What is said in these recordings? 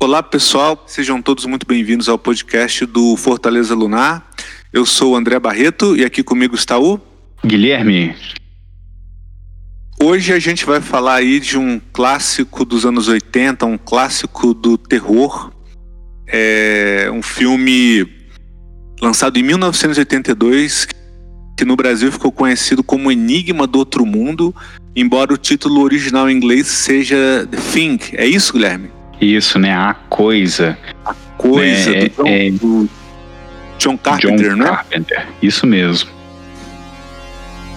Olá pessoal, sejam todos muito bem-vindos ao podcast do Fortaleza Lunar. Eu sou o André Barreto e aqui comigo está o Guilherme. Hoje a gente vai falar aí de um clássico dos anos 80, um clássico do terror. É um filme lançado em 1982 que no Brasil ficou conhecido como Enigma do Outro Mundo, embora o título original em inglês seja The Thing. É isso, Guilherme? Isso, né? A coisa. A coisa é, do, John, é, do John Carpenter, John né? Carpenter. Isso mesmo.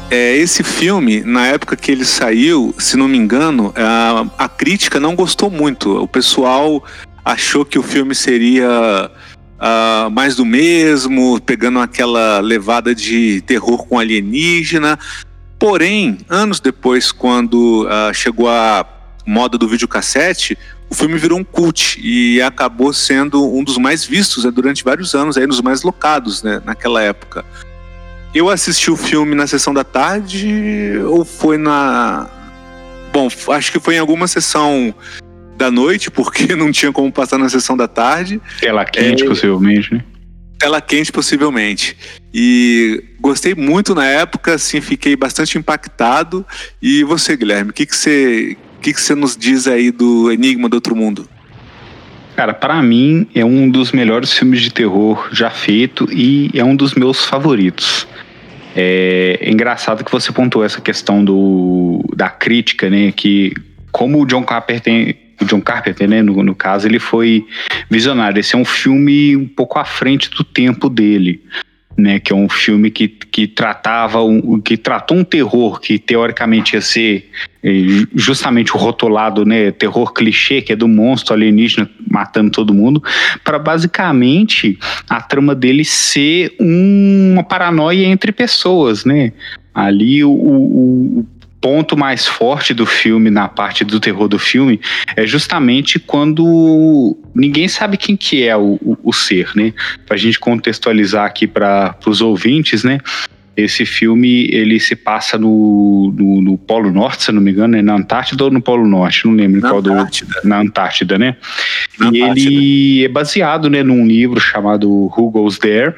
É, esse filme, na época que ele saiu, se não me engano, a, a crítica não gostou muito. O pessoal achou que o filme seria uh, mais do mesmo, pegando aquela levada de terror com alienígena. Porém, anos depois, quando uh, chegou a moda do videocassete, o filme virou um cult e acabou sendo um dos mais vistos né, durante vários anos, aí, nos mais locados né, naquela época. Eu assisti o filme na sessão da tarde ou foi na. Bom, acho que foi em alguma sessão da noite, porque não tinha como passar na sessão da tarde. Tela quente, é... possivelmente, né? Tela quente, possivelmente. E gostei muito na época, assim, fiquei bastante impactado. E você, Guilherme, o que, que você. Que, que você nos diz aí do Enigma do Outro Mundo? Cara, para mim é um dos melhores filmes de terror já feito e é um dos meus favoritos. É, é engraçado que você pontuou essa questão do, da crítica, né? Que como o John Carpenter, o John Carpenter, né, no, no caso, ele foi visionário. Esse é um filme um pouco à frente do tempo dele né, que é um filme que, que tratava um, que tratou um terror que teoricamente ia ser eh, justamente o rotulado, né, terror clichê, que é do monstro alienígena matando todo mundo, para basicamente a trama dele ser uma paranoia entre pessoas, né? Ali o, o, ponto mais forte do filme, na parte do terror do filme, é justamente quando ninguém sabe quem que é o, o, o ser, né? Pra gente contextualizar aqui para os ouvintes, né? Esse filme ele se passa no, no, no, Polo Norte, se não me engano, é na Antártida ou no Polo Norte, não lembro na qual Antártida. do na Antártida, né? Na e Antártida. ele é baseado, né, num livro chamado Who Goes There,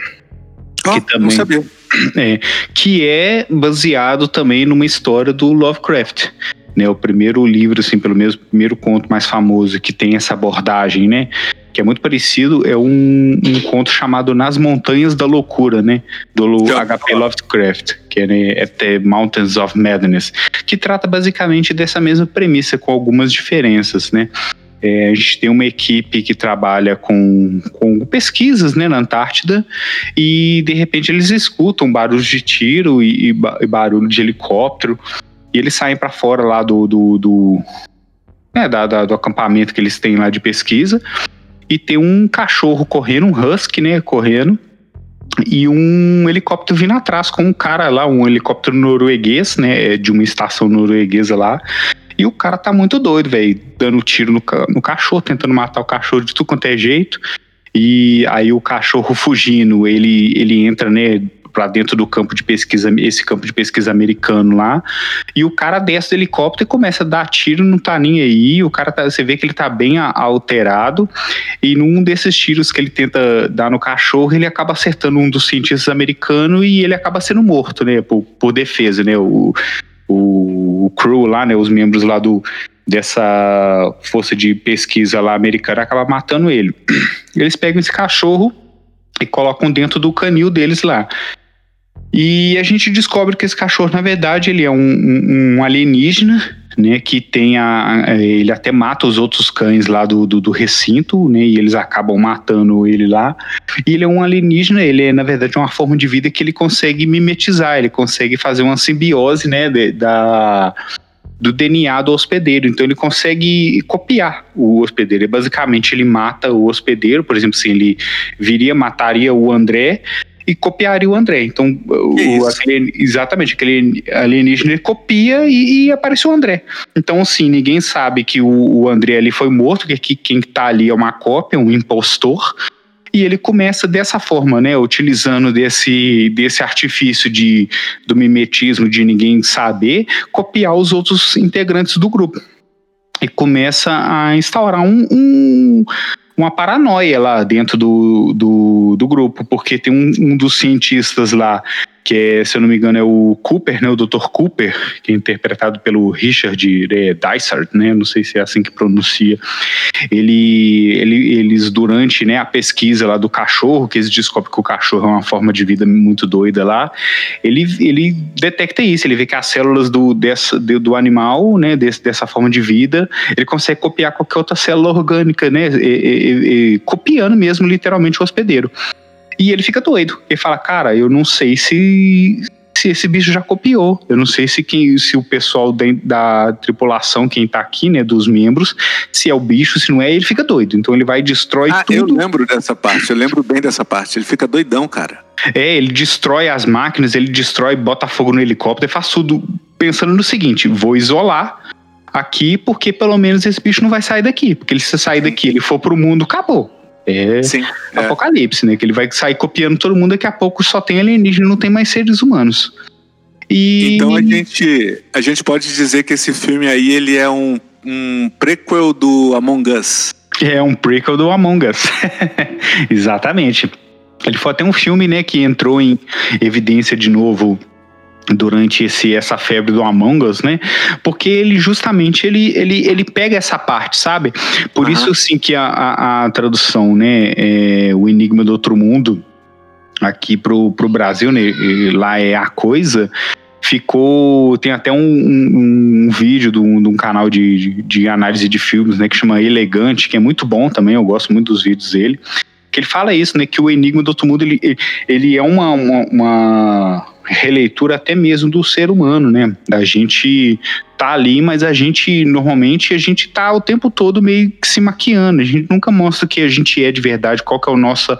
Oh, que não também sabia. é, que é baseado também numa história do Lovecraft. Né, o primeiro livro, assim, pelo menos o primeiro conto mais famoso que tem essa abordagem, né? Que é muito parecido, é um, um conto chamado Nas Montanhas da Loucura, né? Do H.P. Lovecraft, que é, né, é The Mountains of Madness, que trata basicamente dessa mesma premissa, com algumas diferenças, né? É, a gente tem uma equipe que trabalha com, com pesquisas né, na Antártida e de repente eles escutam barulhos de tiro e, e, ba- barulho de helicóptero e eles saem para fora lá do, do, do, é, da- da- do acampamento que eles têm lá de pesquisa e tem um cachorro correndo, um husky, né, correndo e um helicóptero vindo atrás com um cara lá, um helicóptero norueguês, né, de uma estação norueguesa lá. E o cara tá muito doido, velho, dando tiro no, no cachorro, tentando matar o cachorro de tudo quanto é jeito. E aí o cachorro fugindo, ele, ele entra, né, pra dentro do campo de pesquisa, esse campo de pesquisa americano lá. E o cara desce do helicóptero e começa a dar tiro, não tá nem aí. O cara tá, você vê que ele tá bem alterado. E num desses tiros que ele tenta dar no cachorro, ele acaba acertando um dos cientistas americanos e ele acaba sendo morto, né, por, por defesa, né? O, o, o crew lá, né, os membros lá do dessa força de pesquisa lá americana acaba matando ele. Eles pegam esse cachorro e colocam dentro do canil deles lá. E a gente descobre que esse cachorro, na verdade, ele é um, um- um alienígena, né? Que tem a, a- ele até mata os outros cães lá do, do, do recinto, né? E eles acabam matando ele lá. E ele é um alienígena, ele é, na verdade, uma forma de vida que ele consegue mimetizar, ele consegue fazer uma simbiose, né? de- da, do DNA do hospedeiro. Então ele consegue copiar o hospedeiro. Basicamente ele mata o hospedeiro, por exemplo, se ele viria, mataria o André e copiaria o André. Então, o, aquele, exatamente, aquele alienígena ele copia e, e aparece o André. Então, assim, ninguém sabe que o, o André ali foi morto, que, que quem tá ali é uma cópia, um impostor. E ele começa dessa forma, né? Utilizando desse, desse artifício de, do mimetismo de ninguém saber, copiar os outros integrantes do grupo. e começa a instaurar um, um uma paranoia lá dentro do, do, do grupo, porque tem um, um dos cientistas lá que é, se eu não me engano, é o Cooper, né, o Dr. Cooper, que é interpretado pelo Richard é, Dysart, né, não sei se é assim que pronuncia. Ele, ele, eles, durante né, a pesquisa lá do cachorro, que eles descobrem que o cachorro é uma forma de vida muito doida lá, ele, ele detecta isso, ele vê que as células do, dessa, do animal, né, desse, dessa forma de vida, ele consegue copiar qualquer outra célula orgânica, né, e, e, e, copiando mesmo literalmente o hospedeiro. E ele fica doido. Ele fala, cara, eu não sei se, se esse bicho já copiou. Eu não sei se, quem, se o pessoal da, tripulação, quem tá aqui, né, dos membros, se é o bicho, se não é, ele fica doido. Então ele vai e destrói ah, tudo. Eu lembro dessa parte, eu lembro bem dessa parte. Ele fica doidão, cara. É, ele destrói as máquinas, ele destrói, bota fogo no helicóptero, faz tudo pensando no seguinte: vou isolar aqui, porque pelo menos esse bicho não vai sair daqui. Porque ele, se sair daqui, ele for pro mundo, acabou. É Sim, é. apocalipse, é. né? Que ele vai sair copiando todo mundo, daqui a pouco só tem alienígena, não tem mais seres humanos. E... Então a gente, a gente pode dizer que esse filme aí ele é um, um prequel do Among Us. É um prequel do Among Us. Exatamente. Ele foi até um filme, né, que entrou em evidência de novo durante esse, essa febre do Among Us, né? Porque ele justamente ele, ele, ele pega essa parte, sabe? Por uhum. isso assim que a, a, a tradução, né, é, o Enigma do Outro Mundo aqui pro, pro Brasil, né, lá é a coisa, ficou. Tem até um, um, um vídeo de um, de um canal de, de, análise de filmes, né, que chama Elegante, que é muito bom também, eu gosto muito dos vídeos dele. Que ele fala isso, né? Que o Enigma do Outro Mundo ele, ele é uma, uma, uma releitura até mesmo do ser humano, né? A gente tá ali, mas a gente normalmente a gente tá o tempo todo meio que se maquiando. A gente nunca mostra que a gente é de verdade, qual que é a nossa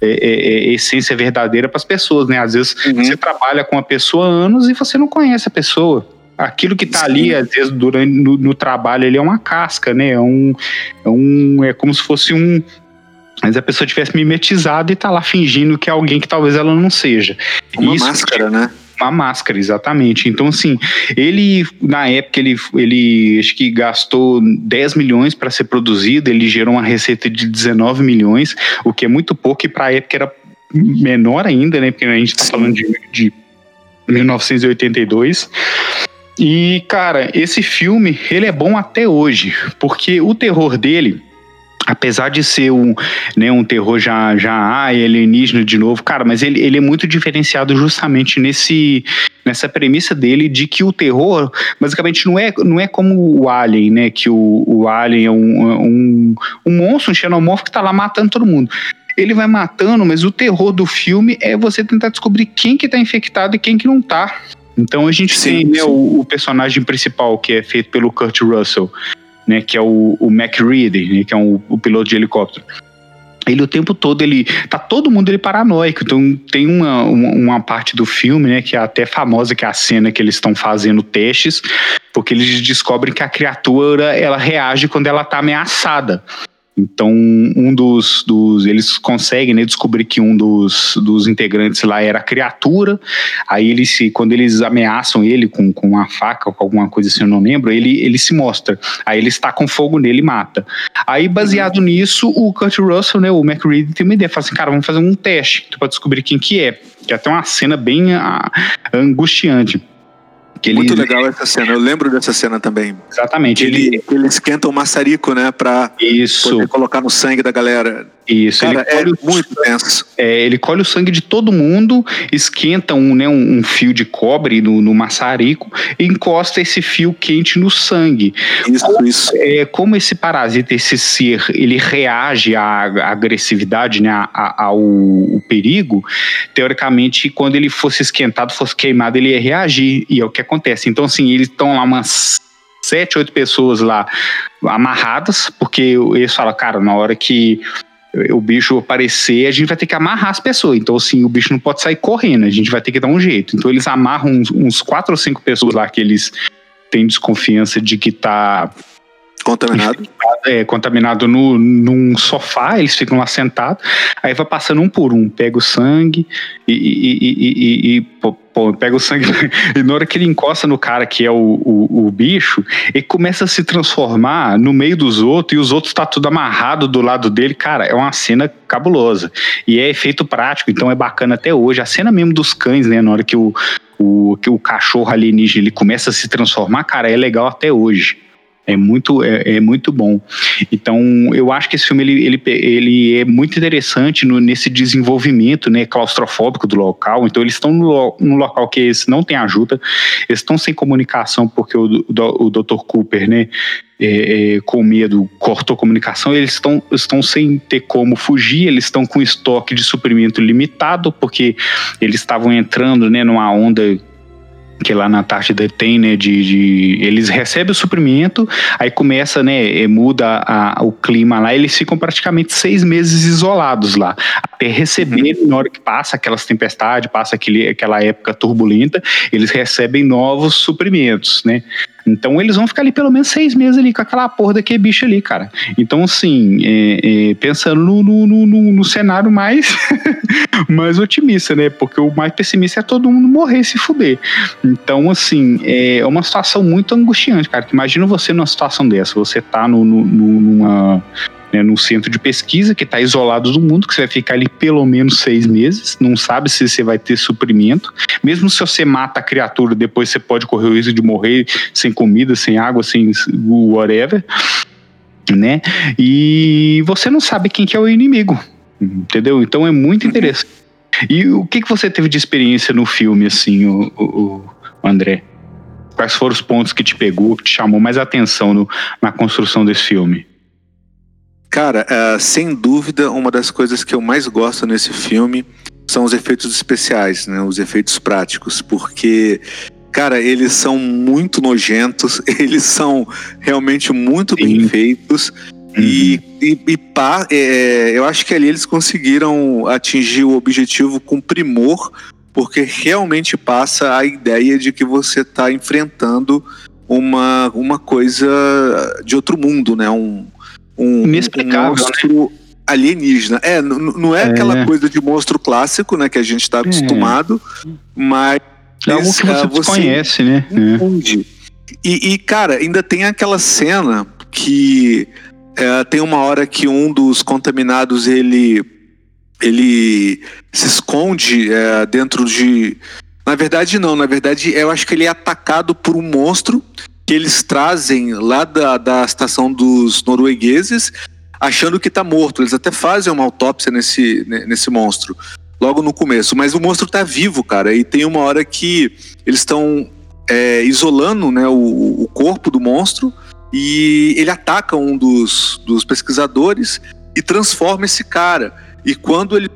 é, é, é essência verdadeira para as pessoas, né? Às vezes uhum. você trabalha com a pessoa há anos e você não conhece a pessoa. Aquilo que está ali, às vezes, durante no, no, trabalho, ele é uma casca, né? É um, é um, é como se fosse um, mas a pessoa tivesse mimetizado e tá lá fingindo que é alguém que talvez ela não seja. Uma Isso, máscara, né? Uma máscara, exatamente. Então, assim, ele, na época, ele, ele acho que gastou 10 milhões para ser produzido, ele gerou uma receita de 19 milhões, o que é muito pouco, e para a época era menor ainda, né? Porque a gente está falando de, de 1982. E, cara, esse filme, ele é bom até hoje, porque o terror dele apesar de ser um, né, um terror já, já ai, alienígena de novo, cara, mas ele, ele é muito diferenciado justamente nesse, nessa premissa dele de que o terror basicamente não é, não é como o Alien, né? Que o, o Alien é um, um, um monstro, um xenomorfo que tá lá matando todo mundo. Ele vai matando, mas o terror do filme é você tentar descobrir quem que tá infectado e quem que não tá. Então a gente sim, tem né, o, o personagem principal, que é feito pelo Kurt Russell né, que é o, o Mac Reed, né, que é um, o piloto de helicóptero. Ele o tempo todo, ele tá todo mundo ele paranoico. Então tem uma, uma, uma, parte do filme, né, que é até famosa, que é a cena que eles estão fazendo testes, porque eles descobrem que a criatura ela reage quando ela tá ameaçada. Então, um dos, dos eles conseguem né, descobrir que um dos, dos integrantes lá era criatura. Aí ele se, quando eles ameaçam ele com, com uma faca ou com alguma coisa assim, eu não lembro, ele, ele se mostra. Aí ele está com fogo nele e mata. Aí, baseado uhum. nisso, o Kurt Russell, né, o McReady, tem uma ideia, fala assim, cara, vamos fazer um teste para descobrir quem que é. Que é até uma cena bem ah, angustiante. Que Muito ele... legal essa cena, eu lembro dessa cena também. Exatamente. Ele, ele esquenta o maçarico, né, pra Isso. poder colocar no sangue da galera. Isso, Cara, é muito tenso. É, ele colhe o sangue de todo mundo, esquenta um, né, um, um fio de cobre no, no, maçarico e encosta esse fio quente no sangue. Isso, como, isso. É, como esse parasita, esse ser, ele reage à, à agressividade, né, à, ao, ao perigo, teoricamente, quando ele fosse esquentado, fosse queimado, ele ia reagir. E é o que acontece. Então, assim, eles estão lá umas sete, oito pessoas lá amarradas, porque eles falam, cara, na hora que o bicho aparecer, a gente vai ter que amarrar as pessoas. Então, assim, o bicho não pode sair correndo, a gente vai ter que dar um jeito. Então, eles amarram uns, uns quatro ou cinco pessoas lá que eles têm desconfiança de que tá Contaminado? É, contaminado no, num sofá, eles ficam lá sentados, aí vai passando um por um, pega o sangue e, e, e, e pô, pega o sangue e na hora que ele encosta no cara que é o, o, o, bicho, ele começa a se transformar no meio dos outros e os outros tá tudo amarrado do lado dele, cara, é uma cena cabulosa e é efeito prático, então é bacana até hoje, a cena mesmo dos cães, né, na hora que o, o, que o cachorro alienígena ele começa a se transformar, cara, é legal até hoje. É muito, é, é, muito bom. Então, eu acho que esse filme ele, ele, ele é muito interessante no, nesse desenvolvimento né, claustrofóbico do local. Então, eles estão no, no local que eles não tem ajuda, eles estão sem comunicação, porque o, o, o Dr. Cooper, né, é, é, com medo, cortou comunicação, eles estão, estão sem ter como fugir, eles estão com estoque de suprimento limitado, porque eles estavam entrando né, numa onda que lá na Antártida tem, né, de, de, eles recebem o suprimento, aí começa, né, muda a, o clima lá, eles ficam praticamente seis meses isolados lá, até receber, uhum. na hora que passa aquelas tempestades, passa aquele, aquela época turbulenta, eles recebem novos suprimentos, né, então eles vão ficar ali pelo menos seis meses ali com aquela porra daquele bicho ali, cara. Então, assim, é, é, pensando no, no, no, no, cenário mais, mais otimista, né? Porque o mais pessimista é todo mundo morrer e se fuder. Então, assim, é uma situação muito angustiante, cara. Imagina você numa situação dessa, você tá no, numa né, num centro de pesquisa que está isolado do mundo, que você vai ficar ali pelo menos seis meses, não sabe se você vai ter suprimento. Mesmo se você mata a criatura, depois você pode correr o risco de morrer sem comida, sem água, sem whatever. Né? E você não sabe quem que é o inimigo, entendeu? Então é muito interessante. E o que, que você teve de experiência no filme, assim, o, o, o André? Quais foram os pontos que te pegou, que te chamou mais atenção no, na construção desse filme? Cara, uh, sem dúvida, uma das coisas que eu mais gosto nesse filme são os efeitos especiais, né? Os efeitos práticos, porque cara, eles são muito nojentos, eles são realmente muito Sim. bem feitos. Uhum. E, e, e pá, é, eu acho que ali eles conseguiram atingir o objetivo com primor, porque realmente passa a ideia de que você está enfrentando uma, uma coisa de outro mundo, né? Um, um, Inexplicável, um monstro né? alienígena. É, não é, é, aquela coisa de monstro clássico, né, que a gente está é. acostumado, é. mas é algo que você, você conhece, né? Entende. E, e, cara, ainda tem aquela cena que é, tem uma hora que um dos contaminados ele ele se esconde é, dentro de na verdade não, na verdade eu acho que ele é atacado por um monstro que eles trazem lá da, da estação dos noruegueses, achando que está morto. Eles até fazem uma autópsia nesse, nesse monstro, logo no começo. Mas o monstro está vivo, cara, e tem uma hora que eles estão é, isolando né, o, o corpo do monstro e ele ataca um dos, dos pesquisadores e transforma esse cara. E quando eles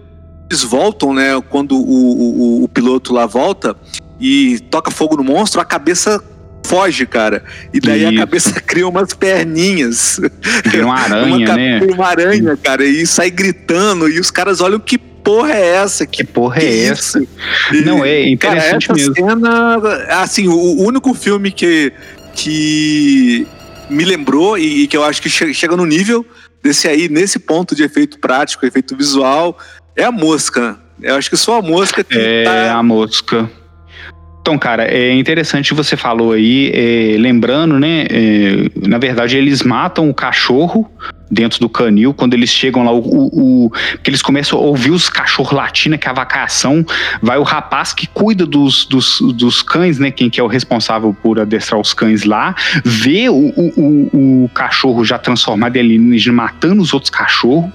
voltam, né, quando o, o, o piloto lá volta e toca fogo no monstro, a cabeça foge, cara. E daí Isso. a cabeça cria umas perninhas. Vira uma aranha, uma, né? Uma aranha, cara, e sai gritando. E os caras olham que porra é essa? Que, porra que é essa? E, Não, é interessante cara, essa mesmo. cena, assim, o, único filme que, que me lembrou e, e que eu acho que chega, chega no nível desse aí, nesse ponto de efeito prático, efeito visual, é a mosca. Eu acho que só a mosca que É tá... a mosca. Então, cara, é interessante você falou aí, é, lembrando, né? É, na verdade, eles matam o cachorro dentro do canil, quando eles chegam lá, o, o, o que eles começam a ouvir os cachorros latindo, que é a vacação, vai o rapaz que cuida dos, dos, dos cães, né, quem que é o responsável por adestrar os cães lá, vê o, o, o cachorro já transformado em alienígena matando os outros cachorros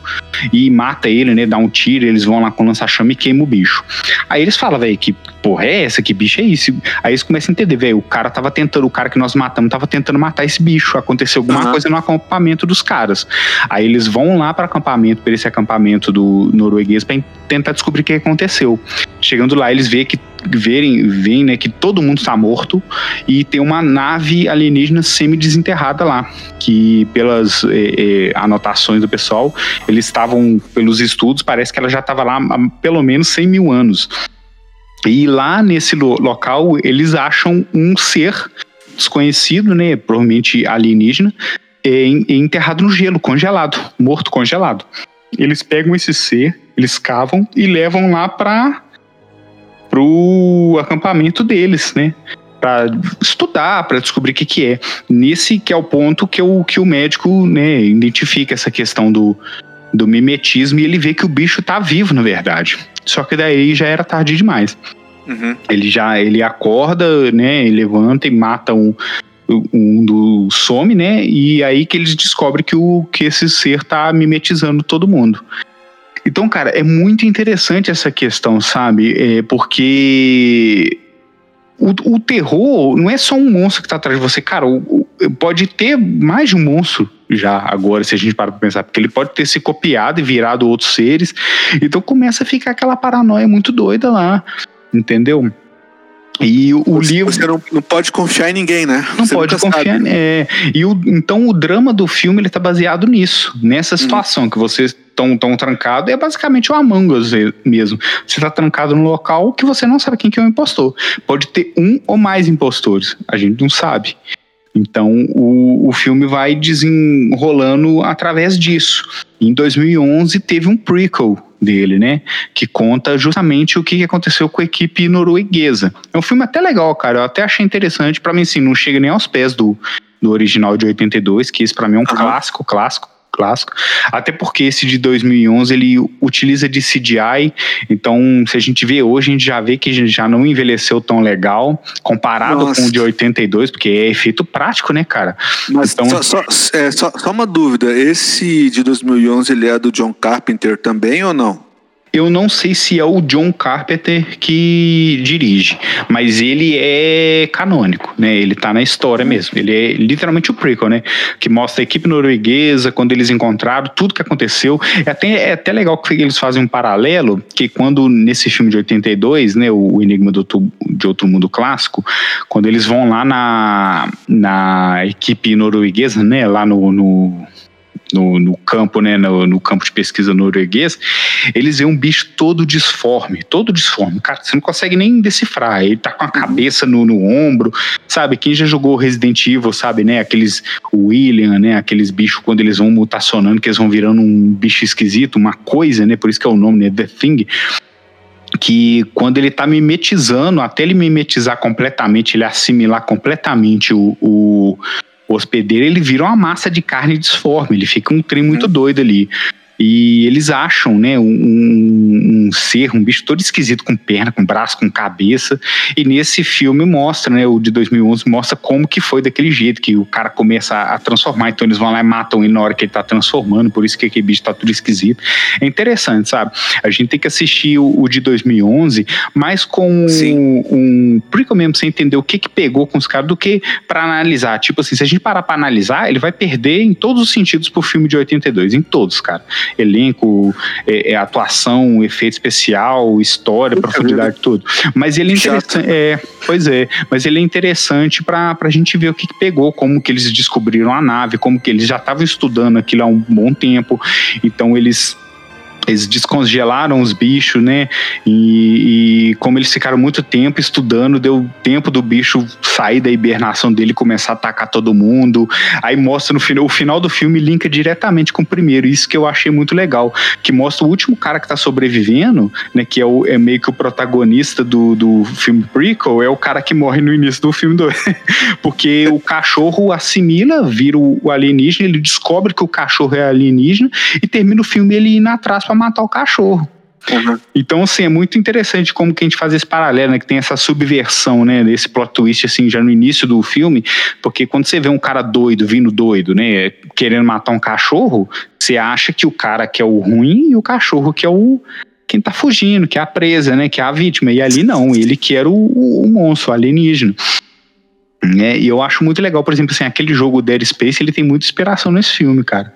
e mata ele, né, dá um tiro, eles vão lá com lança-chama e queima o bicho. Aí eles falam, velho, que porra é essa? Que bicho é isso? Aí eles começam a entender, velho, o cara tava tentando, o cara que nós matamos tava tentando matar esse bicho, aconteceu alguma uhum. coisa no acampamento dos caras. Aí eles vão lá para acampamento, para esse acampamento do norueguês, para tentar descobrir o que aconteceu. Chegando lá, eles veem que verem, veem, né, que todo mundo está morto e tem uma nave alienígena semi-desenterrada lá, que pelas eh, eh, anotações do pessoal, eles estavam, pelos estudos, parece que ela já estava lá há pelo menos 100 mil anos. E lá nesse lo local, eles acham um ser desconhecido, né, provavelmente alienígena, é, enterrado no gelo, congelado, morto congelado. Eles pegam esse ser, eles cavam e levam lá para pro acampamento deles, né? Para estudar, para descobrir o que, que é. Nesse que é o ponto que o, que o médico né, identifica essa questão do, do mimetismo e ele vê que o bicho tá vivo, na verdade. Só que daí já era tarde demais. Uhum. Ele já ele acorda, né? Ele levanta e mata um, um do some, né? E aí que eles descobrem que, o, que esse ser tá mimetizando todo mundo. Então, cara, é muito interessante essa questão, sabe? É porque o, o, terror não é só um monstro que tá atrás de você, cara. O, o, pode ter mais de um monstro já agora, se a gente para pra pensar, porque ele pode ter se copiado e virado outros seres. Então começa a ficar aquela paranoia muito doida lá, entendeu? E o, você, livro. Você não, não, pode confiar em ninguém, né? Não você pode confiar. É, e o, então o drama do filme ele tá baseado nisso, nessa uhum. situação que vocês estão tão trancado. É basicamente o Among Us mesmo. Você está trancado no local que você não sabe quem que é o impostor. Pode ter um ou mais impostores. A gente não sabe. Então o, o filme vai desenrolando através disso. Em 2011 teve um prequel dele, né? Que conta justamente o que aconteceu com a equipe norueguesa. É um filme até legal, cara. Eu até achei interessante. Para mim, assim, não chega nem aos pés do, do original de 82, que esse para mim é um uhum. clássico, clássico clássico. Até porque esse de 2011 ele utiliza de CGI, então se a gente vê hoje, a gente já vê que já não envelheceu tão legal comparado Nossa. com o de 82, porque é efeito prático, né, cara? Mas então, só, só, é, só, só uma dúvida, esse de 2011 ele é do John Carpenter também ou não? Eu não sei se é o John Carpenter que dirige, mas ele é canônico, né? Ele tá na história mesmo. Ele é literalmente o prequel, né? Que mostra a equipe norueguesa, quando eles encontraram, tudo que aconteceu. É até, é até legal que eles fazem um paralelo, que quando nesse filme de 82, né, o Enigma do, de Outro Mundo Clássico, quando eles vão lá na, na equipe norueguesa, né, lá no, no no, no campo, né, no, no, campo de pesquisa norueguês, eles veem um bicho todo disforme, todo disforme. Cara, você não consegue nem decifrar. Ele tá com a uhum. cabeça no, no ombro, sabe? Quem já jogou Resident Evil, sabe, né? Aqueles William, né? Aqueles bichos quando eles vão mutacionando, que eles vão virando um bicho esquisito, uma coisa, né? Por isso que é o nome, né? The Thing que quando ele está mimetizando, até ele mimetizar completamente, ele assimilar completamente o, o, o hospedeiro ele vira uma massa de carne disforme, ele fica um trem muito uhum. doido ali. E eles acham, né, um, um, ser, um bicho todo esquisito, com perna, com braço, com cabeça. E nesse filme mostra, né, o de 2011, mostra como que foi daquele jeito, que o cara começa a, a transformar. Então eles vão lá e matam ele na hora que ele tá transformando, por isso que aquele bicho tá tudo esquisito. É interessante, sabe? A gente tem que assistir o, o de 2011, mais com Sim. um, prequel mesmo, sem entender o que que pegou com os caras, do que para analisar. Tipo assim, se a gente parar pra analisar, ele vai perder em todos os sentidos pro filme de 82, em todos, cara elenco, é, é, atuação, efeito especial, história, profundidade, tudo. Mas ele é interessante. É, pois é, mas ele é interessante para a gente ver o que, que, pegou, como que eles descobriram a nave, como que eles já estavam estudando aquilo há um bom tempo. Então eles eles descongelaram os bichos, né? E, e, como eles ficaram muito tempo estudando, deu tempo do bicho sair da hibernação dele começar a atacar todo mundo. Aí mostra no final, o final do filme linka diretamente com o primeiro. Isso que eu achei muito legal. Que mostra o último cara que tá sobrevivendo, né? Que é, o, é meio que o protagonista do, do filme prequel, é o cara que morre no início do filme 2. Porque o cachorro assimila, vira o alienígena, ele descobre que o cachorro é alienígena e termina o filme ele indo atrás para matar o cachorro. Uhum. Então, assim, é muito interessante como que a gente faz esse paralelo, né? Que tem essa subversão, né? Desse plot twist, assim, já no início do filme. Porque quando você vê um cara doido, vindo doido, né? Querendo matar um cachorro, você acha que o cara que é o ruim e o cachorro que é o... Quem tá fugindo, que é a presa, né? Que é a vítima. E ali não, ele que era o, o monstro, o alienígena. É, e eu acho muito legal, por exemplo, assim, aquele jogo Dead Space, ele tem muita inspiração nesse filme, cara.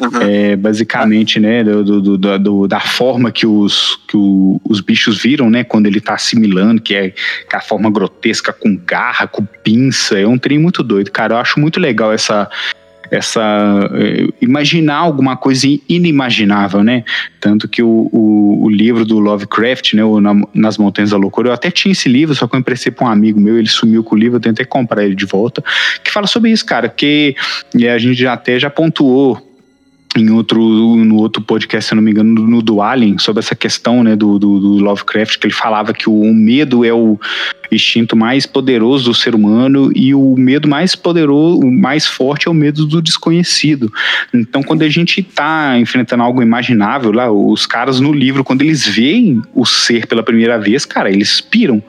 Uhum. É, basicamente, né, do, do, do, da forma que os, que o, os bichos viram, né, quando ele está assimilando, que é, que é a forma grotesca, com garra, com pinça, é um trem muito doido, cara. Eu acho muito legal essa, essa é, imaginar alguma coisa inimaginável, né? Tanto que o, o, o livro do Lovecraft, né, o Na, Nas Montanhas da Loucura, eu até tinha esse livro, só que eu emprestei para um amigo meu, ele sumiu com o livro, eu tentei comprar ele de volta, que fala sobre isso, cara, que a gente já até já pontuou em outro, no outro podcast, se não me engano, no do Alien, sobre essa questão né, do, do, do Lovecraft, que ele falava que o, medo é o instinto mais poderoso do ser humano e o medo mais poderoso, o mais forte é o medo do desconhecido. Então, quando a gente está enfrentando algo imaginável, lá, os caras no livro, quando eles veem o ser pela primeira vez, cara, eles piram.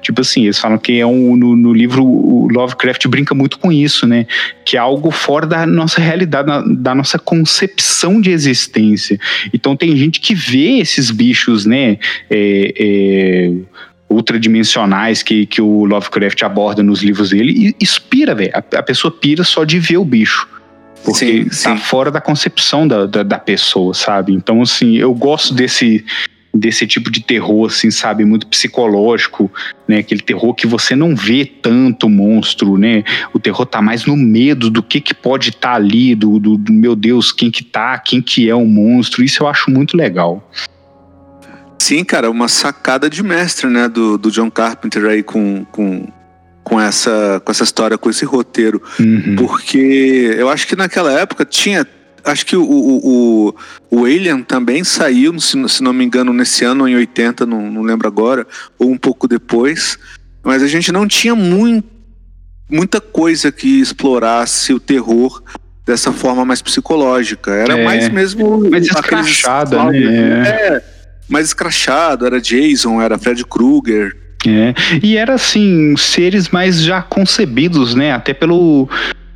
Tipo assim, eles falam que é um, no, no, livro o Lovecraft brinca muito com isso, né? Que é algo fora da nossa realidade, da, da nossa concepção de existência. Então tem gente que vê esses bichos, né? É, é, ultradimensionais que, que o Lovecraft aborda nos livros dele e inspira, velho. A, a, pessoa pira só de ver o bicho. Porque sim, tá sim. fora da concepção da, da, da pessoa, sabe? Então, assim, eu gosto desse desse tipo de terror, assim, sabe, muito psicológico, né? Aquele terror que você não vê tanto monstro, né? O terror tá mais no medo do que que pode estar tá ali, do, do, do, meu Deus, quem que tá, quem que é o monstro. Isso eu acho muito legal. Sim, cara, uma sacada de mestre, né, do, do John Carpenter aí com, com, com, essa, com essa história, com esse roteiro. Uhum. Porque eu acho que naquela época tinha acho que o, o, o, Alien também saiu, se, não me engano, nesse ano, em 80, não, não lembro agora, ou um pouco depois. Mas a gente não tinha muito, muita coisa que explorasse o terror dessa forma mais psicológica. Era é, mais mesmo. Mais escrachada, né? É, mais escrachado. Era Jason, era Fred Krueger. É, e era assim, seres mais já concebidos, né? Até pelo,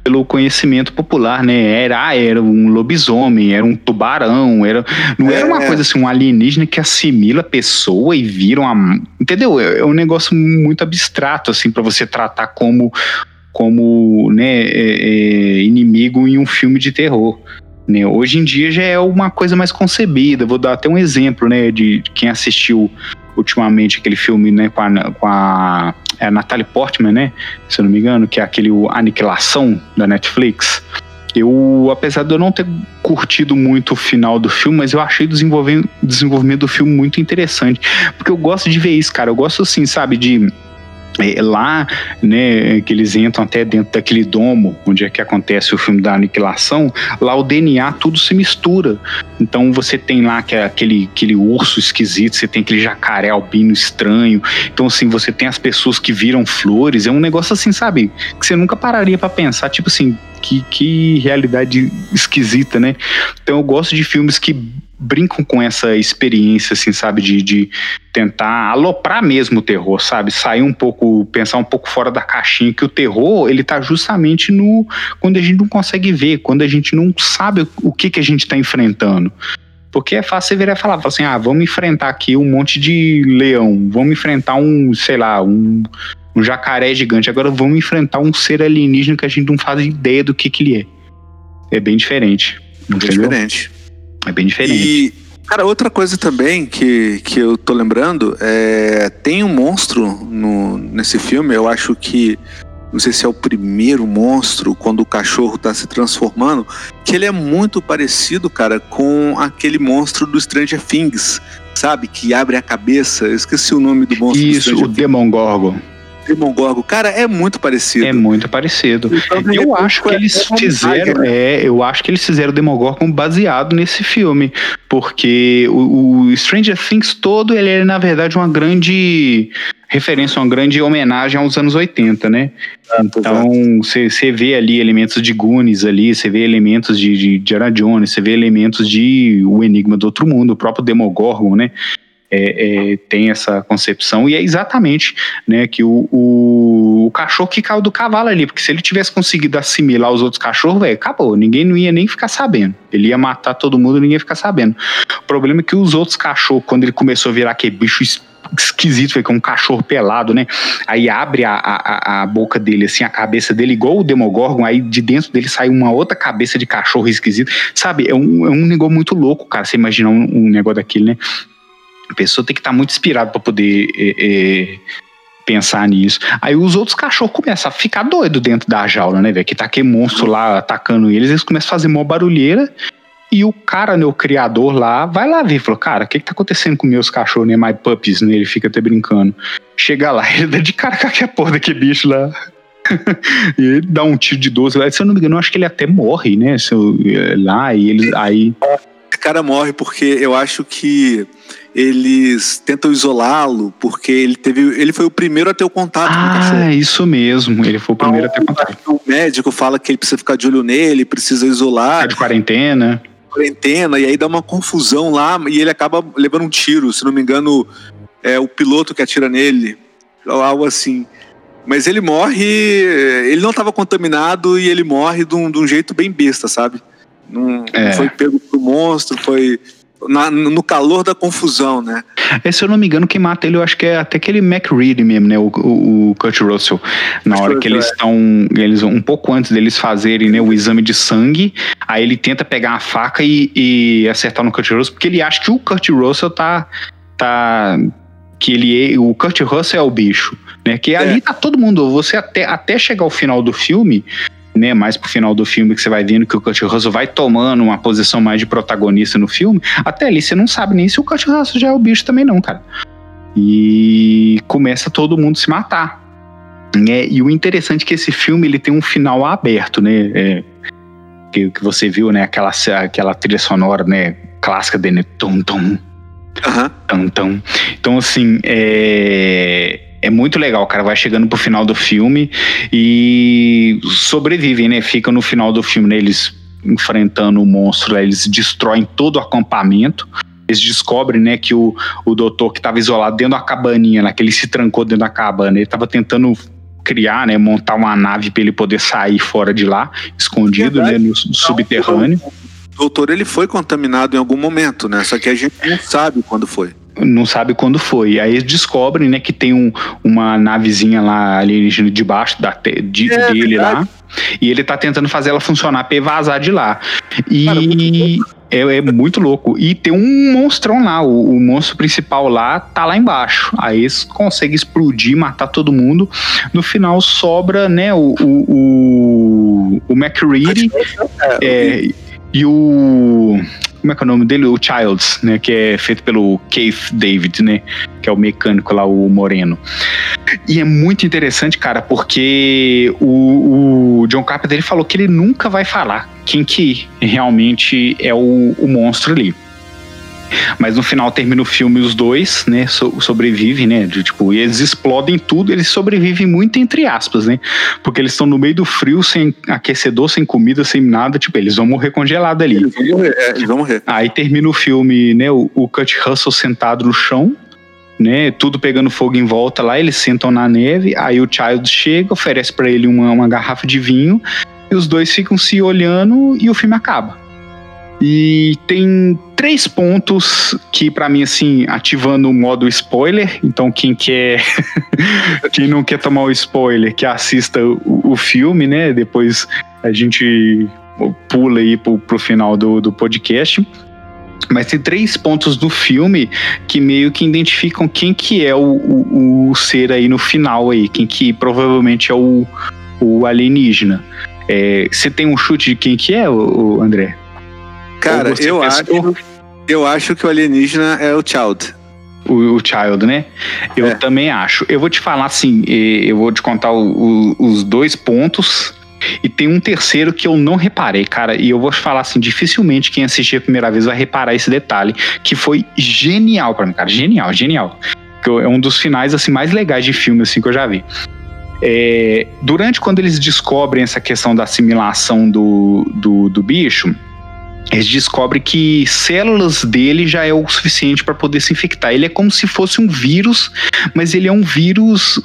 pelo conhecimento popular, né? Era, ah, era um lobisomem, era um tubarão, era, não é. era uma é. coisa assim, um alienígena que assimila a pessoa e vira uma. Entendeu? É, é um negócio muito abstrato, assim, para você tratar como, como né, é, é, inimigo em um filme de terror. Né? Hoje em dia já é uma coisa mais concebida. Vou dar até um exemplo, né, de quem assistiu ultimamente aquele filme, né, com a, com a, é Natalie Portman, né, se eu não me engano, que é aquele Aniquilação da Netflix. Eu, apesar de eu não ter curtido muito o final do filme, mas eu achei o desenvolvimento, desenvolvimento do filme muito interessante. Porque eu gosto de ver isso, cara. Eu gosto, assim, sabe, de é, lá, né, que eles entram até dentro daquele domo onde é que acontece o filme da aniquilação, lá o DNA tudo se mistura. Então você tem lá que é aquele, aquele urso esquisito, você tem aquele jacaré albino estranho. Então assim, você tem as pessoas que viram flores, é um negócio assim, sabe, que você nunca pararia para pensar, tipo assim, que, que realidade esquisita, né? Então eu gosto de filmes que brincam com essa experiência, assim, sabe, de, de tentar aloprar mesmo o terror, sabe, sair um pouco, pensar um pouco fora da caixinha, que o terror, ele tá justamente no, quando a gente não consegue ver, quando a gente não sabe o que que a gente tá enfrentando. Porque é fácil você virar e falar, falar assim, ah, vamos enfrentar aqui um monte de leão, vamos enfrentar um, sei lá, um, um jacaré gigante, agora vamos enfrentar um ser alienígena que a gente não faz ideia do que que ele é. É bem diferente. É diferente. É bem diferente. E, cara, outra coisa também que, que eu tô lembrando é. Tem um monstro no, nesse filme, eu acho que. Não sei se é o primeiro monstro, quando o cachorro tá se transformando, que ele é muito parecido, cara, com aquele monstro do Stranger Things, sabe? Que abre a cabeça. Eu esqueci o nome do monstro. Isso, do o Demogorgon. Demogorgon. Cara, é muito parecido. É muito parecido. Então, eu acho que eles é fizeram, né? é, eu acho que eles fizeram o Demogorgon baseado nesse filme, porque o, o Stranger Things todo ele é na verdade uma grande referência, uma grande homenagem aos anos 80, né? Ah, então, você vê ali elementos de Goonies ali, você vê elementos de, de Diana Jones, você vê elementos de O Enigma do Outro Mundo, o próprio Demogorgon, né? É, é, tem essa concepção e é exatamente né, que o, o, o, cachorro que caiu do cavalo ali, porque se ele tivesse conseguido assimilar os outros cachorros, véio, acabou, ninguém não ia nem ficar sabendo. Ele ia matar todo mundo, ninguém ia ficar sabendo. O problema é que os outros cachorros, quando ele começou a virar aquele bicho esquisito, foi com um cachorro pelado, né? Aí abre a, a, a boca dele, assim, a cabeça dele, igual o Demogorgon, aí de dentro dele sai uma outra cabeça de cachorro esquisito. Sabe, é um, é um negócio muito louco, cara, você imaginar um, um negócio daquele, né? A pessoa tem que estar tá muito inspirada para poder é, é, pensar nisso. Aí os outros cachorros começam a ficar doido dentro da jaula, né, velho? Que tá aquele monstro lá atacando eles, eles começam a fazer mó barulheira. E o cara, né, o criador lá, vai lá ver. Falou, cara, o que que tá acontecendo com meus cachorros, né? My puppies, né? Ele fica até brincando. Chega lá, ele dá de cara com aquela porra daquele bicho lá. e dá um tiro de 12 lá. Se eu não me engano, eu acho que ele até morre, né? Eu, lá, e eles. Aí. Cara morre porque eu acho que eles tentam isolá-lo porque ele teve ele foi o primeiro a ter o contato ah, com o cachorro. Ah, isso mesmo, ele foi o primeiro então, a ter contato. O médico fala que ele precisa ficar de olho nele, precisa isolar. Ficar de quarentena. Quarentena, e aí dá uma confusão lá e ele acaba levando um tiro, se não me engano, é o piloto que atira nele, algo assim. Mas ele morre, ele não estava contaminado e ele morre de um, de um jeito bem besta, sabe? Não, é. não foi pego pro monstro, foi na, no calor da confusão, né? É, se eu não me engano, quem mata ele, eu acho que é até aquele Mac Reed mesmo, né? O, o, o Kurt Russell. Na hora que eles estão. É. Eles, um pouco antes deles fazerem né, o exame de sangue, aí ele tenta pegar a faca e, e acertar no Kurt Russell, porque ele acha que o Kurt Russell tá. tá que ele é, o Kurt Russell é o bicho, né? Que é. ali tá todo mundo, você até, até chegar ao final do filme, né, mais pro final do filme que você vai vendo que o Kurt Russell vai tomando uma posição mais de protagonista no filme, até ali você não sabe nem se o Kurt Russell já é o bicho também não, cara. E começa todo mundo se matar. Né? E o interessante é que esse filme ele tem um final aberto, né? É, que, que você viu, né? Aquela, aquela trilha sonora, né? Clássica de né? tum, tum, uhum. tum, tum. Então, assim, é é muito legal, cara. Vai chegando pro final do filme e sobrevivem, né? Ficam no final do filme, né? Eles enfrentando o monstro, eles destroem todo o acampamento. Eles descobrem, né, que o, o doutor que estava isolado dentro da cabaninha, né, que ele se trancou dentro da cabana, ele estava tentando criar, né, montar uma nave para ele poder sair fora de lá, escondido, né, no, no subterrâneo. O doutor ele foi contaminado em algum momento, né? Só que a gente não sabe quando foi não sabe quando foi. Aí eles descobrem, né, que tem um, uma navezinha lá ali debaixo da, de, é, dele verdade. lá. E ele tá tentando fazer ela funcionar pra vazar de lá. E Cara, é, é, muito louco. E tem um monstrão lá, o, o, monstro principal lá tá lá embaixo. Aí eles conseguem explodir, matar todo mundo. No final sobra, né, o, o, o, o McReady é, é e o como é que é o nome dele? O Childs, né? Que é feito pelo Keith David, né? Que é o mecânico lá, o Moreno. E é muito interessante, cara, porque o, o John Carpenter ele falou que ele nunca vai falar quem que realmente é o, o monstro ali. Mas no final termina o filme os dois, né, so, sobrevivem, né, de, tipo, eles explodem tudo, eles sobrevivem muito entre aspas, né, porque eles estão no meio do frio, sem aquecedor, sem comida, sem nada, tipo, eles vão morrer congelados ali. Eles vão morrer, é, eles vão morrer. Aí termina o filme, né, o, o Kurt Russell sentado no chão, né, tudo pegando fogo em volta lá, eles sentam na neve, aí o Child chega, oferece para ele uma, uma garrafa de vinho, e os dois ficam se olhando e o filme acaba. E tem três pontos que, para mim, assim, ativando o modo spoiler. Então, quem quer. quem não quer tomar o spoiler, que assista o, o filme, né? Depois a gente pula aí pro, pro final do, do podcast. Mas tem três pontos do filme que meio que identificam quem que é o, o, o ser aí no final aí, quem que provavelmente é o, o alienígena. É, você tem um chute de quem que é, o, André? Cara, eu acho, eu acho que o alienígena é o Child. O, o Child, né? Eu é. também acho. Eu vou te falar assim, eu vou te contar o, o, os dois pontos. E tem um terceiro que eu não reparei, cara. E eu vou te falar assim, dificilmente quem assistir a primeira vez vai reparar esse detalhe, que foi genial para mim, cara. Genial, genial. É um dos finais assim mais legais de filme assim que eu já vi. É, durante quando eles descobrem essa questão da assimilação do, do, do bicho, eles descobrem que células dele já é o suficiente para poder se infectar. Ele é como se fosse um vírus, mas ele é um vírus,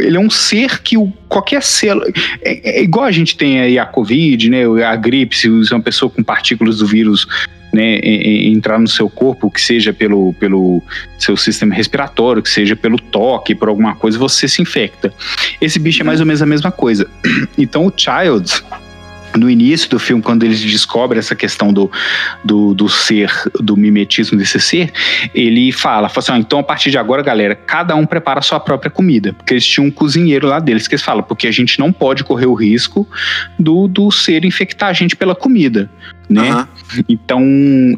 ele é um ser que o, qualquer célula. É, é, igual a gente tem aí a Covid, né? A gripe, se uma pessoa com partículas do vírus né, entrar no seu corpo, que seja pelo, pelo seu sistema respiratório, que seja pelo toque, por alguma coisa, você se infecta. Esse bicho é mais ou menos a mesma coisa. Então o Child no início do filme, quando eles descobrem essa questão do, do, do ser, do mimetismo desse ser, ele fala, fala assim, ah, então a partir de agora, galera, cada um prepara a sua própria comida, porque eles tinham um cozinheiro lá deles, que eles falam, porque a gente não pode correr o risco do, do ser infectar a gente pela comida, né? Uhum. Então,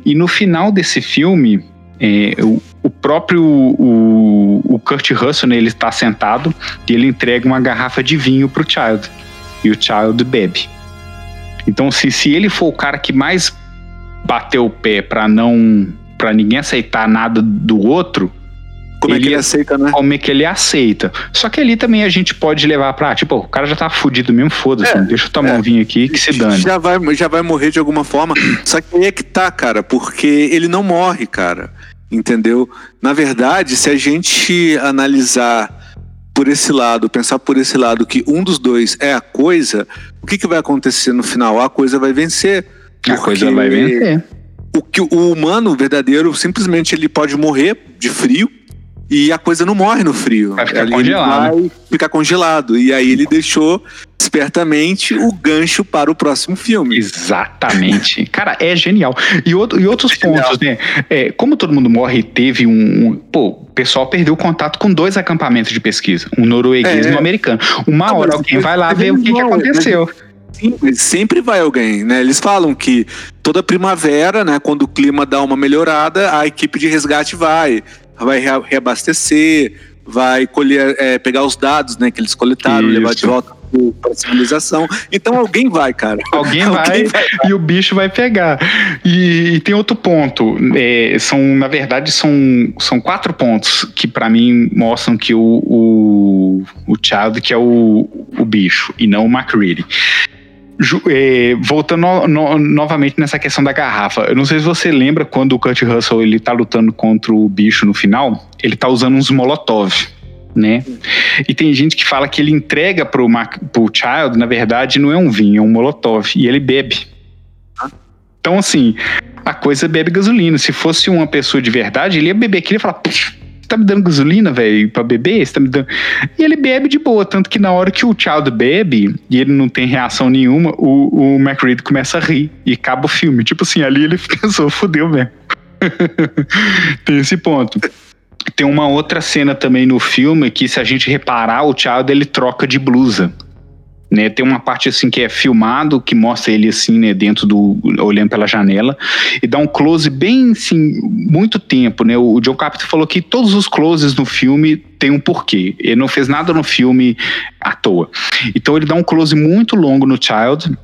e no final desse filme, é, o, o, próprio o, o Kurt Russell, né, ele está sentado e ele entrega uma garrafa de vinho pro Child, e o Child bebe. Então, se, se ele for o cara que mais bateu o pé para não para ninguém aceitar nada do outro, como ele, é que ele aceita, né? Como é que ele aceita. Só que ali também a gente pode levar pra, tipo, o cara já tá fudido mesmo, foda-se, é, deixa eu tomar é, um vinho aqui que se dane. Já vai, já vai morrer de alguma forma. Só que aí é que tá, cara, porque ele não morre, cara. Entendeu? Na verdade, se a gente analisar por esse lado, pensar por esse lado que um dos dois é a coisa, o que, que vai acontecer no final? A coisa vai vencer. A coisa vai vencer. O que o humano verdadeiro simplesmente ele pode morrer de frio e a coisa não morre no frio. Vai ficar congelado. Vai ficar congelado. E aí ele deixou espertamente o gancho para o próximo filme. Exatamente. Cara, é genial. E, outro, e outros é pontos, né? É, como todo mundo morre, teve um, um, Pô, o pessoal perdeu contato com dois acampamentos de pesquisa, um norueguês é. e um americano. Uma não, hora alguém vai lá ver o que, que aconteceu. Sim, sempre vai alguém, né? Eles falam que toda primavera, né, quando o clima dá uma melhorada, a equipe de resgate vai vai reabastecer, vai colher, é, pegar os dados né, que eles coletaram, Isso. levar de volta para civilização. Então alguém vai, cara. Alguém, alguém vai, vai, e o bicho vai pegar. E, e tem outro ponto. É, são, na verdade, são, são quatro pontos que para mim mostram que o, o, o Child que é o, o bicho e não o McCready. É, voltando no, no, novamente nessa questão da garrafa, eu não sei se você lembra quando o Kurt Russell ele tá lutando contra o bicho no final, ele tá usando uns molotov, né? E tem gente que fala que ele entrega pro, pro Child, na verdade, não é um vinho, é um molotov, e ele bebe. Então, assim, a coisa bebe gasolina. Se fosse uma pessoa de verdade, ele ia beber aquilo e falar, tá me dando gasolina, velho, pra beber? Você tá me dando... E ele bebe de boa, tanto que na hora que o Child bebe e ele não tem reação nenhuma, o, o McReed começa a rir e acaba o filme. Tipo assim, ali ele pensou, fodeu mesmo. tem esse ponto. Tem uma outra cena também no filme que, se a gente reparar, o Child ele troca de blusa. Né, tem uma parte assim que é filmado, que mostra ele assim, né, dentro do olhando pela janela e dá um close bem assim, muito tempo, né? O John Carpenter falou que todos os closes no filme tem um porquê. Ele não fez nada no filme à toa. Então ele dá um close muito longo no Child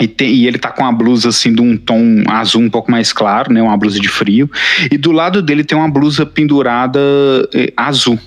e, tem, e, ele tá com uma blusa assim de um tom azul um pouco mais claro, né? Uma blusa de frio. E do lado dele tem uma blusa pendurada eh, azul.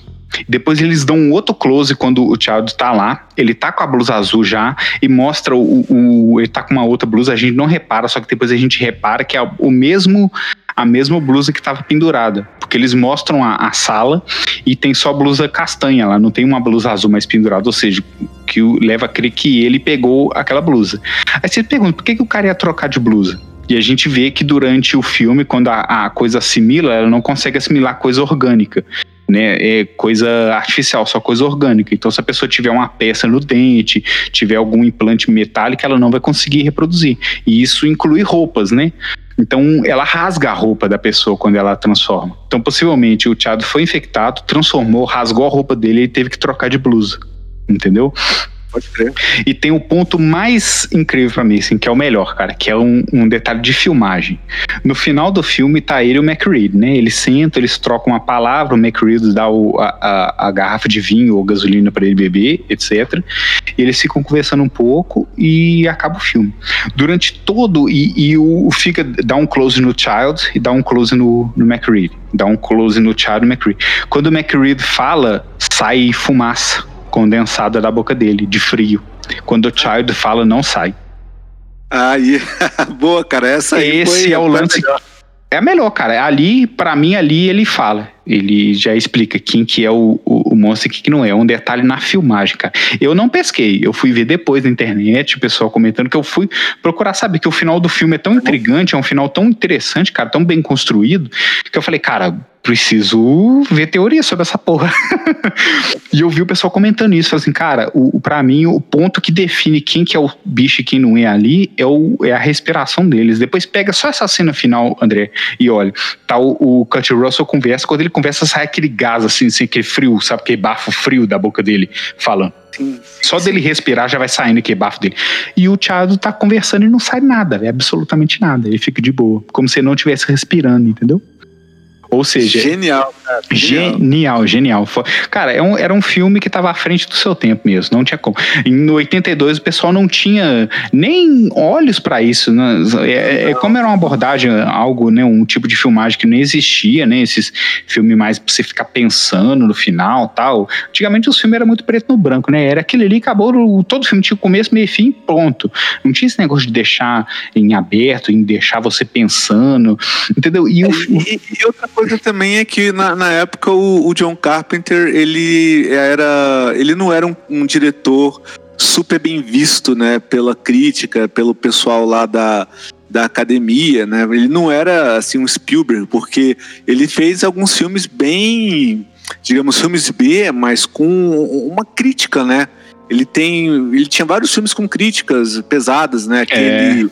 Depois eles dão um outro close quando o Child tá lá. Ele tá com a blusa azul já e mostra o, o, ele tá com uma outra blusa. A gente não repara, só que depois a gente repara que é o mesmo a mesma blusa que estava pendurada, porque eles mostram a, a, sala e tem só blusa castanha lá, não tem uma blusa azul mais pendurada, ou seja, que o, leva a crer que ele pegou aquela blusa. Aí você pergunta, por que, que o cara ia trocar de blusa? E a gente vê que durante o filme, quando a, a coisa assimila, ela não consegue assimilar coisa orgânica né, é coisa artificial, só coisa orgânica. Então, se a pessoa tiver uma peça no dente, tiver algum implante metálico, ela não vai conseguir reproduzir. E isso inclui roupas, né? Então, ela rasga a roupa da pessoa quando ela transforma. Então, possivelmente, o Thiago foi infectado, transformou, rasgou a roupa dele e teve que trocar de blusa. Entendeu? Pode crer. E tem o ponto mais incrível para mim, assim, que é o melhor, cara, que é um, um, detalhe de filmagem. No final do filme tá ele e o McReed, né? Eles sentam, eles trocam uma palavra, o McReed dá o, a, a, a, garrafa de vinho ou gasolina para ele beber, etc. E eles ficam conversando um pouco e acaba o filme. Durante todo, e, e o, o fica, dá um close no Child e dá um close no, no McReed. Dá um close no Child e McReed. Quando o McReed fala, sai fumaça condensada da boca dele, de frio. Quando o Child fala, não sai. Aí, boa, cara, essa aí Esse foi é o lance. Melhor. É melhor, cara. Ali, para mim, ali ele fala. Ele já explica quem que é o, o, o monstro e quem que não é. É um detalhe na filmagem, cara. Eu não pesquei. Eu fui ver depois na internet, o pessoal comentando que eu fui procurar saber que o final do filme é tão intrigante, é um final tão interessante, cara, tão bem construído, que eu falei, cara, preciso ver teoria sobre essa porra. e eu vi o pessoal comentando isso, assim, cara, o, para mim o ponto que define quem que é o bicho e quem não é ali é, o, é a respiração deles. Depois pega só essa cena final, André, e olha, tá o, o Kurt Russell conversa, quando ele conversa sai aquele gás assim, assim, aquele frio, sabe, aquele bafo frio da boca dele falando. Sim, sim, Só dele respirar já vai saindo aquele bafo dele. E o Thiago tá conversando e não sai nada, é absolutamente nada. Ele fica de boa, como se ele não estivesse respirando, entendeu? Ou seja. Genial, cara. Genial, genial. Cara, é um, era um filme que estava à frente do seu tempo mesmo, não tinha como. Em 82 o pessoal não tinha nem olhos para isso. Né? É, é, como era uma abordagem, algo, né, um tipo de filmagem que não existia, né? Esses filmes mais pra você ficar pensando no final tal. Antigamente os filmes eram muito preto no branco, né? Era aquele ali, acabou, todo filme tinha começo, meio fim, pronto. Não tinha esse negócio de deixar em aberto, em deixar você pensando, entendeu? E, o, e, e outra coisa coisa também é que na, na época o, o, John Carpenter ele era ele não era um, um, diretor super bem visto né pela crítica pelo pessoal lá da, da academia né ele não era assim um Spielberg porque ele fez alguns filmes bem digamos filmes B mas com uma crítica né ele tem ele tinha vários filmes com críticas pesadas né que é. ele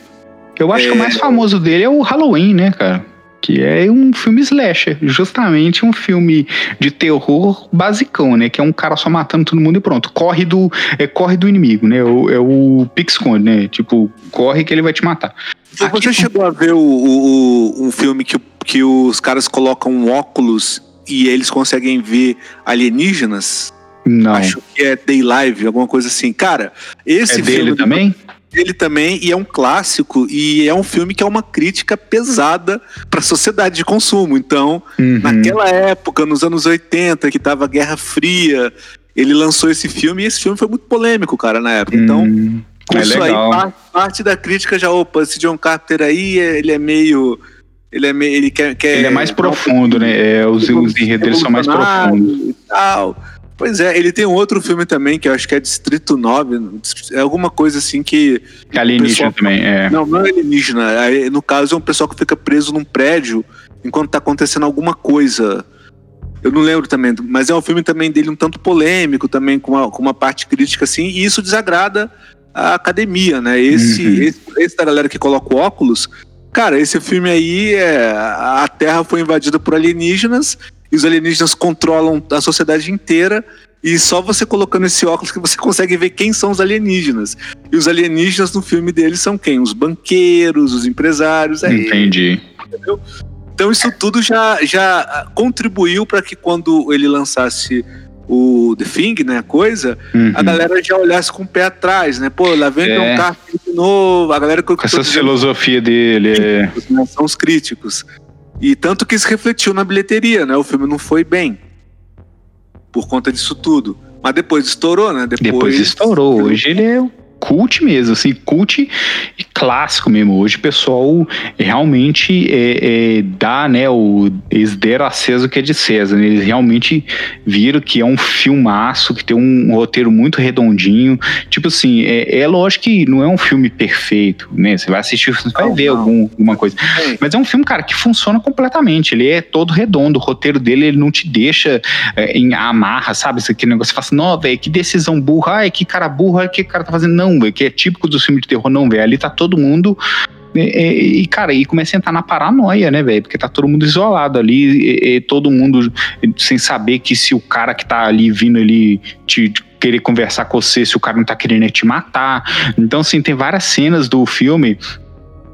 eu acho é... que o mais é. famoso dele é o Halloween, né, cara? Que é um filme slasher, justamente um filme de terror basicão, né? Que é um cara só matando todo mundo e pronto. Corre do, é, corre do inimigo, né? É o, é o Pixcone, né? Tipo, corre que ele vai te matar. Você Aqui, chegou a ver o, o, um filme que, que os caras colocam um óculos e eles conseguem ver alienígenas? Não. Acho que é Day Live, alguma coisa assim. Cara, esse é filme. Dele também? Ele também, e é um clássico, e é um filme que é uma crítica pesada para a sociedade de consumo. Então, uhum. naquela época, nos anos 80, que tava a Guerra Fria, ele lançou esse filme, e esse filme foi muito polêmico, cara, na época. Então, uhum. com é isso legal. aí, parte, parte, da crítica já, opa, esse John Carpenter aí, ele é meio. Ele é meio. Ele quer. quer ele é mais profundo, né? É, os, os enredos dele são mais profundos. E tal. Pois é, ele tem um outro filme também que eu acho que é Distrito 9, é alguma coisa assim que. Alienígena pessoal, também, é. Não, não é alienígena. no caso, é um pessoal que fica preso num prédio enquanto tá acontecendo alguma coisa. Eu não lembro também, mas é um filme também dele um tanto polêmico, também com uma, com uma parte crítica assim, e isso desagrada a academia, né? Esse, uhum. esse, esse da galera que coloca óculos, cara, esse filme aí é. A Terra foi invadida por alienígenas e os alienígenas controlam a sociedade inteira e só você colocando esse óculos que você consegue ver quem são os alienígenas. E os alienígenas no filme deles são quem? Os banqueiros, os empresários. É Entendi. Entendeu? Então isso tudo já, já contribuiu para que quando ele lançasse o The Thing, né, a coisa, uhum. a galera já olhasse com o pé atrás, né? Pô, lá vem é. um carro de novo, a galera Com essa filosofia dele. É... Né, são os críticos. E tanto que isso refletiu na bilheteria, né? O filme não foi bem. Por conta disso tudo. Mas depois estourou, né? Depois, depois estourou. Hoje ele é cult mesmo, assim, cult e clássico mesmo. Hoje o pessoal realmente é, é, dá, né, o, eles deram a César o que é de César, né? eles realmente viram que é um filmaço, que tem um, roteiro muito redondinho, tipo assim, é, é lógico que não é um filme perfeito, né, você vai assistir, você vai não, ver não. Algum, alguma coisa, mas é um filme, cara, que funciona completamente, ele é todo redondo, o roteiro dele, ele não te deixa é, em amarra, sabe, esse aquele negócio, você fala assim, não, velho, que decisão burra, ai, que cara burro, ai, que cara tá fazendo, não, não, velho, que é típico do filme de terror, não, velho. Ali tá todo mundo. E, e, cara, e começa a entrar na paranoia, né, velho? Porque tá todo mundo isolado ali, e, e, todo mundo sem saber que se o cara que tá ali vindo ali te, te querer conversar com você, se o cara não tá querendo te matar. Então, assim, tem várias cenas do filme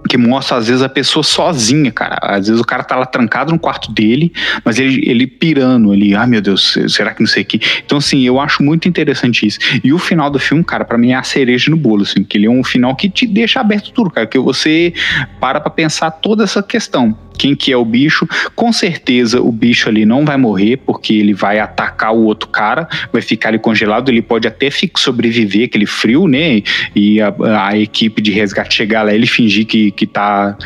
que mostra às vezes a pessoa sozinha, cara. Às vezes o cara tá lá trancado no quarto dele, mas ele, ele pirando, ele, ai ah, meu Deus, será que não sei o que. Então, assim, eu acho muito interessante isso. E o final do filme, cara, para mim é a cereja no bolo, assim, que ele é um final que te deixa aberto tudo, cara, que você para pra pensar toda essa questão quem que é o bicho. Com certeza o bicho ali não vai morrer, porque ele vai atacar o outro cara, vai ficar ali congelado, ele pode até sobreviver aquele frio, né? E a, a equipe de resgate chegar lá, ele fingir que, que tá.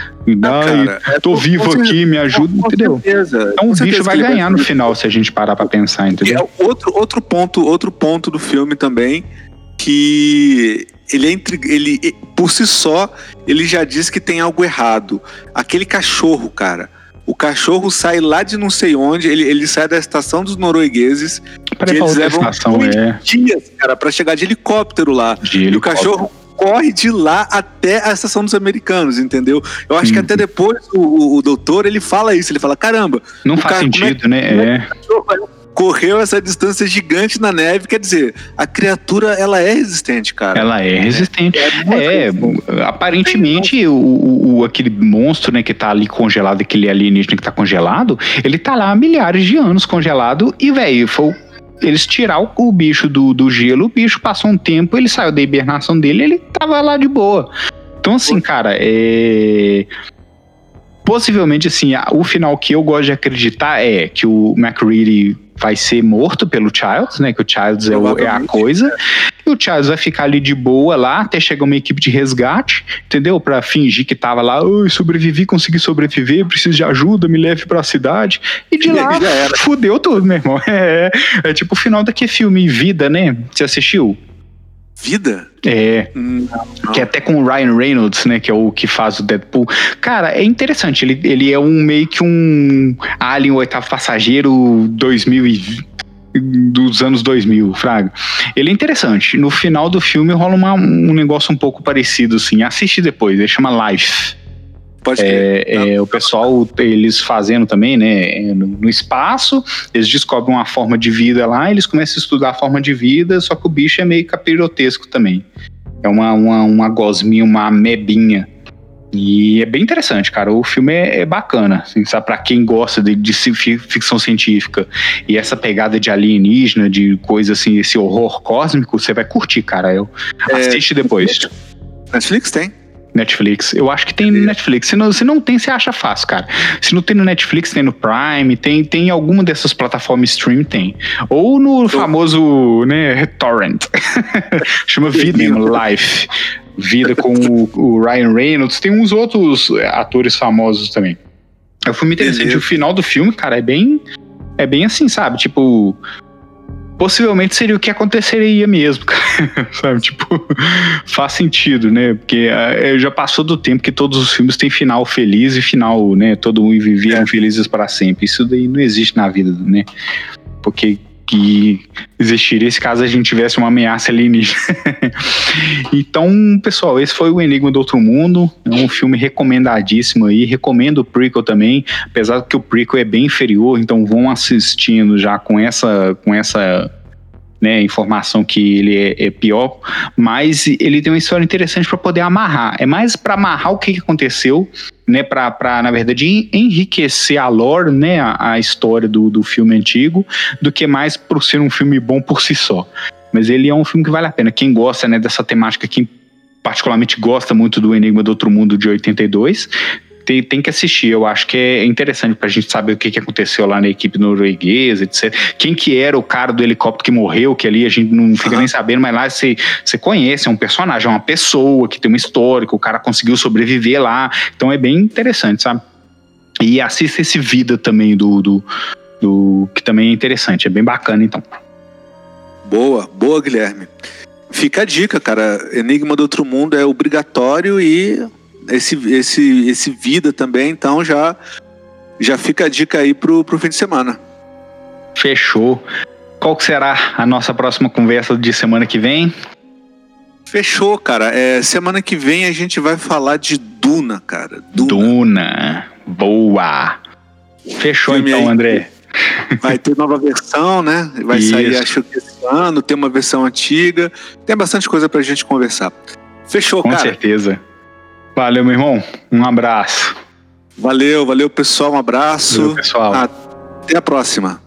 Ah, cara, é tô vivo aqui, me ajuda, com entendeu? Certeza, então o bicho vai ganhar no final se a gente parar pra pensar, entendeu? É outro, outro, ponto, outro ponto do filme também que ele, é entre, ele por si só ele já diz que tem algo errado. Aquele cachorro, cara. O cachorro sai lá de não sei onde, ele, ele sai da estação dos noruegueses. Para eles levam estação, é. dias, cara, para chegar de helicóptero lá. De e helicóptero. o cachorro corre de lá até a estação dos americanos, entendeu? Eu acho que Uhum. até depois o, o- o doutor ele fala isso, ele fala: caramba, Não faz cara- é sentido, né? como é É. correu essa distância gigante na neve, quer dizer, a criatura ela é resistente, cara. Ela é resistente. muito É, resistente. aparentemente o, o- o- aquele monstro, né, que tá ali congelado, aquele alienígena que tá congelado, ele tá lá há milhares de anos congelado e, velho, foi o- eles tirar o, o bicho do, do gelo, o bicho passou um tempo, ele saiu da hibernação dele, ele tava lá de boa. Então, assim, cara, é. Possivelmente, assim, a- o final que eu gosto de acreditar é que o McReady vai ser morto pelo Childs, né? Que o Childs é, o- é a coisa. E o Childs vai ficar ali de boa lá até chegar uma equipe de resgate, entendeu? Pra fingir que tava lá, oi, sobrevivi, consegui sobreviver, preciso de ajuda, me leve pra cidade. E de E lá, fudeu tudo, meu irmão. É, é tipo o final daquele filme Vida, né? Você assistiu? Vida? É, Hum, que é até com o Ryan Reynolds, né? Que é o que faz o Deadpool. Cara, é interessante. Ele, ele é um meio que um Alien, oitavo passageiro 2000 e dos anos 2000, Fraga. Ele é interessante. No final do filme rola uma- um negócio um pouco parecido, assim. Assiste depois, ele chama Life. Pode crer. É, é, o pessoal, eles fazendo também, né, no, no espaço, eles descobrem uma forma de vida lá, eles começam a estudar a forma de vida, só que o bicho é meio capirotesco também. É uma, uma, uma gosminha, uma amebinha. E é bem interessante, cara. O filme é, é bacana, assim, sabe? Pra quem gosta de, de ficção científica e essa pegada de alienígena, de coisa assim, esse horror cósmico, você vai curtir, cara. Eu, É, assiste depois. Netflix tem? Netflix. Eu acho que tem no Netflix. Se não, se não tem, você acha fácil, cara. Se não tem no Netflix, tem no Prime, tem, tem em alguma dessas plataformas stream, tem. Ou no famoso, né, Torrent. Chama Vida Life. Vida com o, o Ryan Reynolds. Tem uns outros atores famosos também. É um filme interessante. O final do filme, cara, é bem. É bem assim, sabe? Tipo. Possivelmente seria o que aconteceria mesmo, cara. sabe? Tipo, faz sentido, né? Porque ah, já passou do tempo que todos os filmes têm final feliz e final, né? Todo mundo viveram felizes para sempre. Isso daí não existe na vida, né? Porque que existiria se caso a gente tivesse uma ameaça alienígena. então, pessoal, esse foi o Enigma do Outro Mundo. É um filme recomendadíssimo aí. Recomendo o prequel também, apesar que o prequel é bem inferior, então vão assistindo já com essa com essa né, informação que ele é, é pior, mas ele tem uma história interessante para poder amarrar. É mais para amarrar o que, que aconteceu, né, para na verdade en- enriquecer a lore, né, a, a história do, do filme antigo, do que mais por ser um filme bom por si só. Mas ele é um filme que vale a pena. Quem gosta, né, dessa temática, quem particularmente gosta muito do Enigma do Outro Mundo de 82, tem, tem que assistir. Eu acho que é interessante pra gente saber o que, que aconteceu lá na equipe norueguesa, etc. Quem que era o cara do helicóptero que morreu, que ali a gente não fica Aham. nem sabendo, mas lá você, você conhece, é um personagem, é uma pessoa que tem uma história, que o cara conseguiu sobreviver lá. Então é bem interessante, sabe? E assista esse Vida também do, do, do- que também é interessante, é bem bacana, então. Boa, boa, Guilherme. Fica a dica, cara. Enigma do Outro Mundo é obrigatório e esse, esse, esse vida também, então já, já fica a dica aí pro, pro fim de semana. Fechou. Qual que será a nossa próxima conversa de semana que vem? Fechou, cara. É, semana que vem a gente vai falar de Duna, cara. Duna. Duna. Boa. Fechou Filme então, aí. André. Vai ter nova versão, né? Vai Isso. sair, acho que esse ano, tem uma versão antiga. Tem bastante coisa pra gente conversar. Fechou, Com cara. certeza. Valeu, meu irmão. Um abraço. Valeu, valeu, pessoal. Um abraço. Valeu, pessoal. Até a próxima.